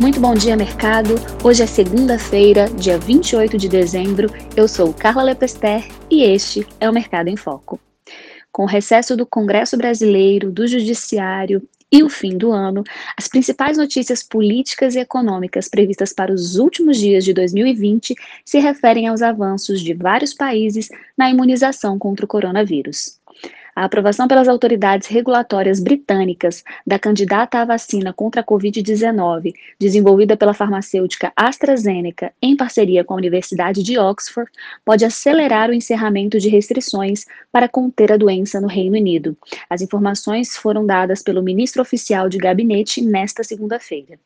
Muito bom dia, mercado. Hoje é segunda-feira, dia 28 de dezembro. Eu sou Carla Lepester e este é o Mercado em Foco. Com o recesso do Congresso Brasileiro, do Judiciário e o fim do ano, as principais notícias políticas e econômicas previstas para os últimos dias de 2020 se referem aos avanços de vários países na imunização contra o coronavírus. A aprovação pelas autoridades regulatórias britânicas da candidata à vacina contra a Covid-19, desenvolvida pela farmacêutica AstraZeneca em parceria com a Universidade de Oxford, pode acelerar o encerramento de restrições para conter a doença no Reino Unido. As informações foram dadas pelo ministro oficial de gabinete nesta segunda-feira.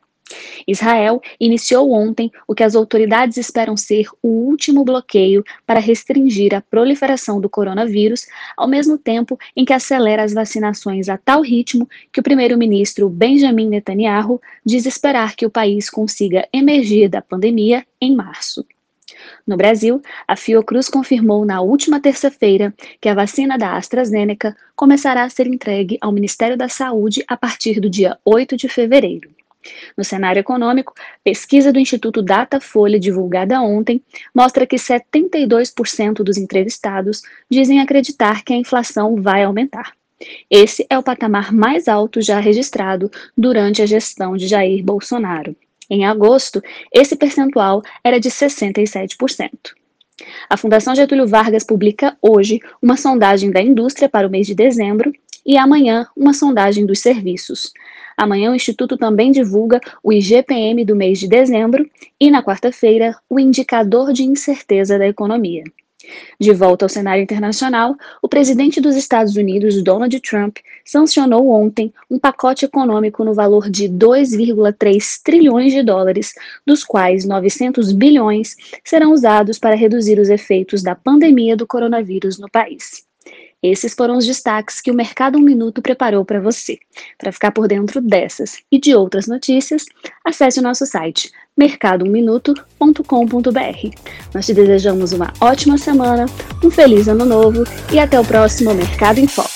Israel iniciou ontem o que as autoridades esperam ser o último bloqueio para restringir a proliferação do coronavírus, ao mesmo tempo em que acelera as vacinações a tal ritmo que o primeiro-ministro Benjamin Netanyahu diz esperar que o país consiga emergir da pandemia em março. No Brasil, a Fiocruz confirmou na última terça-feira que a vacina da AstraZeneca começará a ser entregue ao Ministério da Saúde a partir do dia 8 de fevereiro. No cenário econômico, pesquisa do Instituto Datafolha divulgada ontem mostra que 72% dos entrevistados dizem acreditar que a inflação vai aumentar. Esse é o patamar mais alto já registrado durante a gestão de Jair Bolsonaro. Em agosto, esse percentual era de 67%. A Fundação Getúlio Vargas publica hoje uma sondagem da indústria para o mês de dezembro e amanhã uma sondagem dos serviços. Amanhã o Instituto também divulga o IGPM do mês de dezembro e, na quarta-feira, o indicador de incerteza da economia. De volta ao cenário internacional, o presidente dos Estados Unidos, Donald Trump, sancionou ontem um pacote econômico no valor de 2,3 trilhões de dólares, dos quais 900 bilhões serão usados para reduzir os efeitos da pandemia do coronavírus no país. Esses foram os destaques que o Mercado Um Minuto preparou para você. Para ficar por dentro dessas e de outras notícias, acesse o nosso site mercadoumminuto.com.br. Nós te desejamos uma ótima semana, um feliz ano novo e até o próximo Mercado em Foco.